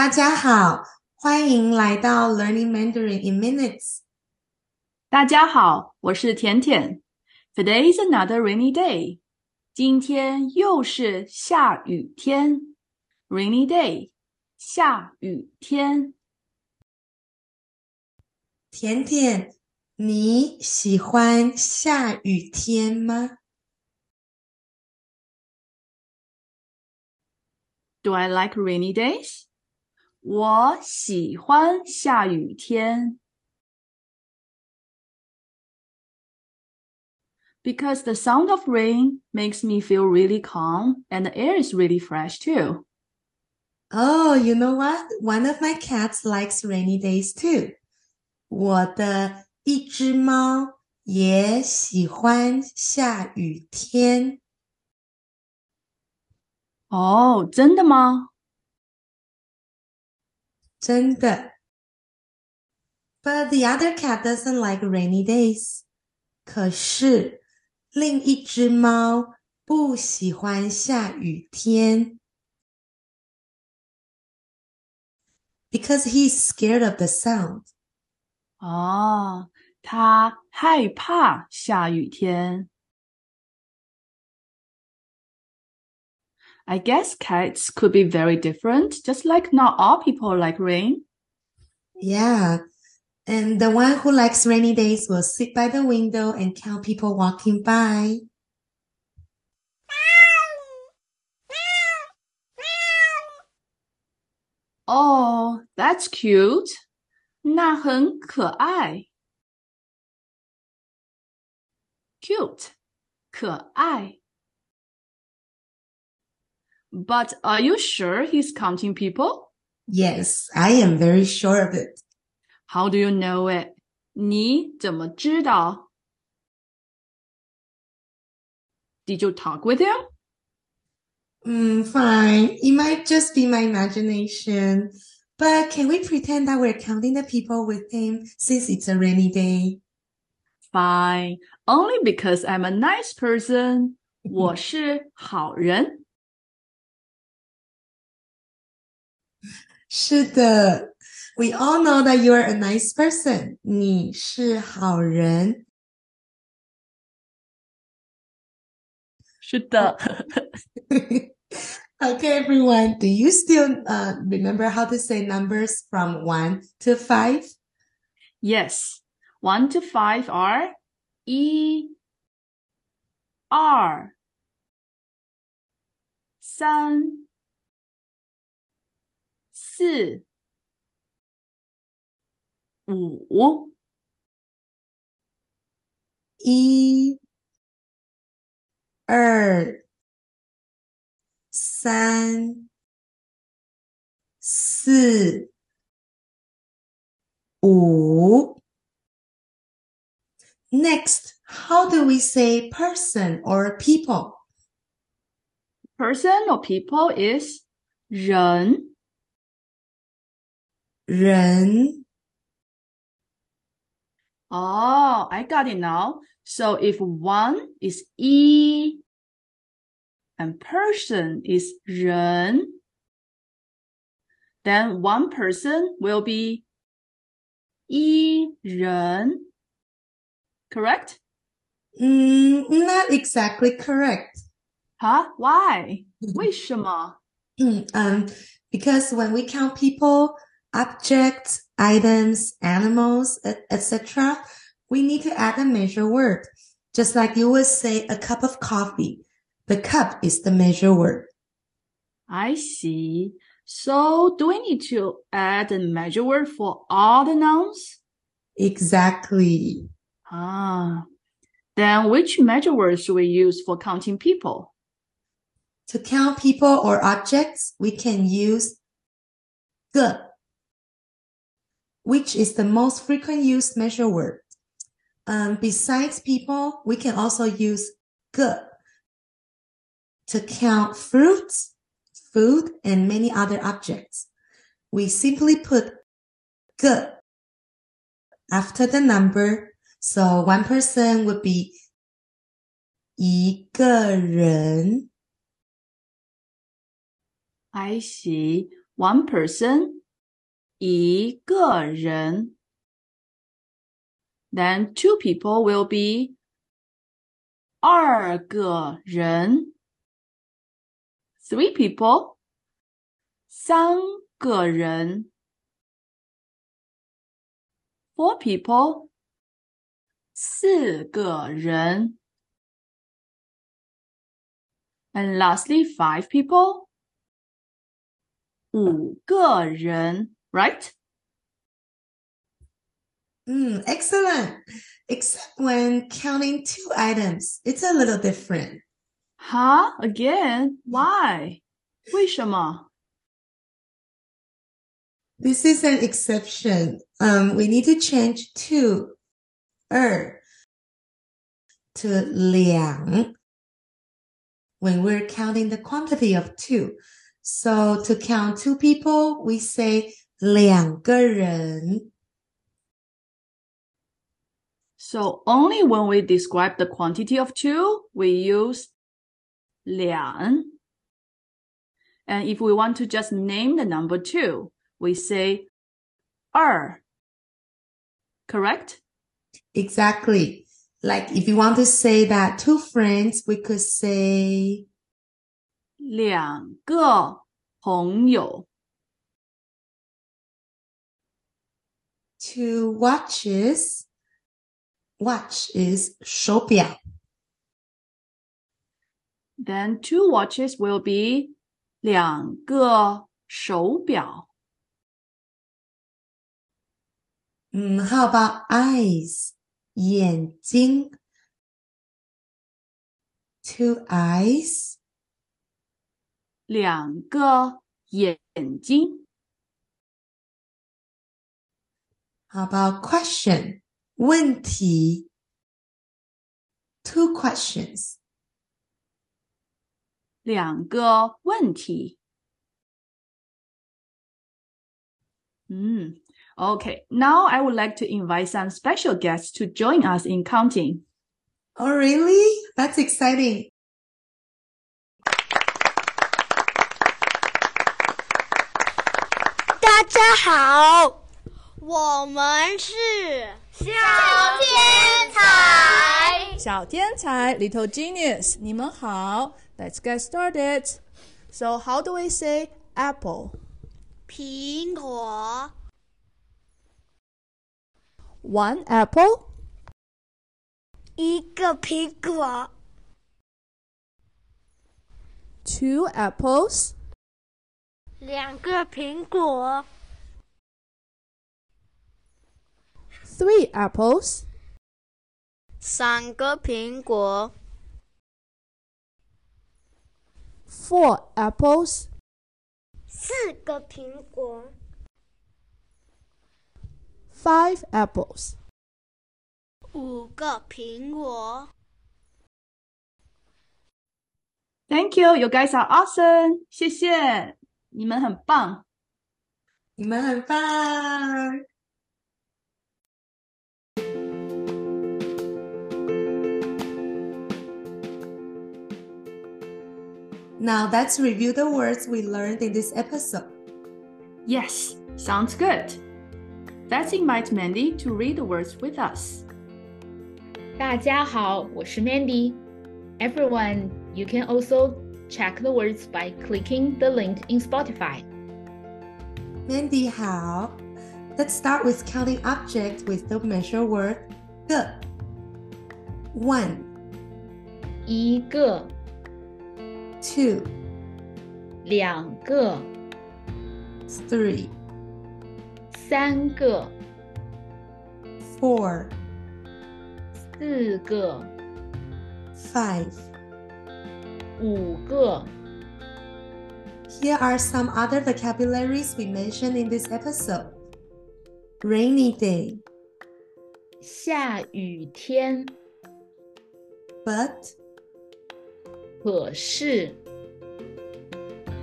大家好，欢迎来到 Learning Mandarin in Minutes。大家好，我是甜甜。Today is another rainy day。今天又是下雨天。Rainy day，下雨天。甜甜，你喜欢下雨天吗？Do I like rainy days？ 我喜欢下雨天。Because the sound of rain makes me feel really calm and the air is really fresh too. Oh, you know what? One of my cats likes rainy days too. 我的一只猫也喜欢下雨天。哦，真的吗？ 真的。But the other cat doesn't like rainy days. 可是另一只猫不喜欢下雨天。Because he's scared of the sound. 哦，他害怕下雨天。 I guess cats could be very different, just like not all people like rain. Yeah. And the one who likes rainy days will sit by the window and count people walking by. Oh, that's cute. 那很可爱。Cute，可爱。 but are you sure he's counting people? Yes, I am very sure of it. How do you know it? 你怎么知道? Did you talk with him? Mm, fine. It might just be my imagination. But can we pretend that we're counting the people with him since it's a rainy day? Fine. Only because I'm a nice person. 我是好人。 是的，We all know that you are a nice person. 你是好人。是的。okay, everyone. Do you still uh, remember how to say numbers from one to five? Yes. One to five are E, R, 三。 四、五、一、二、三、四、五。Next, how do we say person or people? Person or people is 人。 人 Oh, I got it now. So if one is E and person is 人, then one person will be 一人. Correct? Mm, not exactly correct. Huh? Why? 为什么? um, because when we count people, objects, items, animals, etc., we need to add a measure word. Just like you would say a cup of coffee. The cup is the measure word. I see. So do we need to add a measure word for all the nouns? Exactly. Ah. Then which measure word should we use for counting people? To count people or objects, we can use 个 which is the most frequent used measure word. Um, besides people, we can also use "个" to count fruits, food, and many other objects. We simply put "个" after the number. So one person would be 一个人. I see. One person 一个人。Then two people will be 二个人。Three people，三个人。Four people，四个人。And lastly, five people. 五个人 ，right? Mm, excellent. Except when counting two items, it's a little different. Huh? Again? Why? 为什么? This is an exception. Um, we need to change two, er, to 两 when we're counting the quantity of two. So to count two people, we say 两个人. So only when we describe the quantity of two, we use 两. And if we want to just name the number two, we say 二. Correct? Exactly. Like if you want to say that two friends, we could say 两个朋友。 two watches. Watch is 手表. Then two watches will be 两个手表。 Mm, how about eyes? 眼睛. Two eyes. 两个眼睛。 How about question? 问题. Two questions. 两个问题。Mm. Okay, now I would like to invite some special guests to join us in counting. Oh, really? That's exciting. 大家好， 我们是小天才。小天才 Little Genius，你们好。Let's get started. So how do we say apple? 苹果 One apple, 一个苹果，two apples, 两个苹果，three apples, 三个苹果， four apples, 四个苹果， five apples. 五个苹果。 Thank you, you guys are awesome. 谢谢，你们很棒。你们很棒。 Now let's review the words we learned in this episode. Yes, sounds good. Let's invite Mandy to read the words with us. 大家好，我是 Mandy. Everyone, you can also check the words by clicking the link in Spotify. Mandy, how? Let's start with counting objects with the measure word 个. One, 一个、 two, 两个、 three, 三个、 four, 四个、 five. 五个、 Here are some other vocabularies we mentioned in this episode. Rainy day, 下雨天。 but, 可是、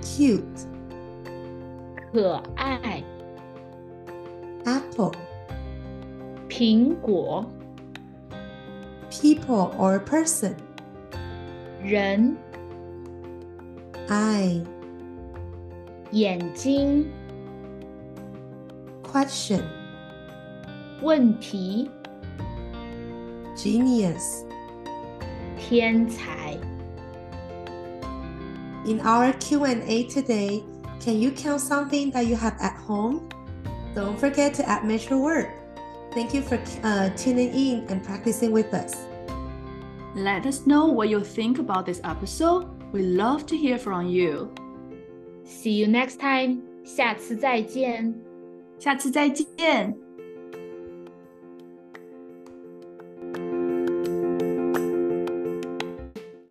cute, 可爱、 apple, 苹果、 people or person, 人、 eye, 眼睛， question, 问题， genius. 天才。 In our Q&A today, can you count something that you have at home? Don't forget to add measure word. Thank you for uh, tuning in and practicing with us. Let us know what you think about this episode. We love to hear from you. See you next time，下次再见。下次再见。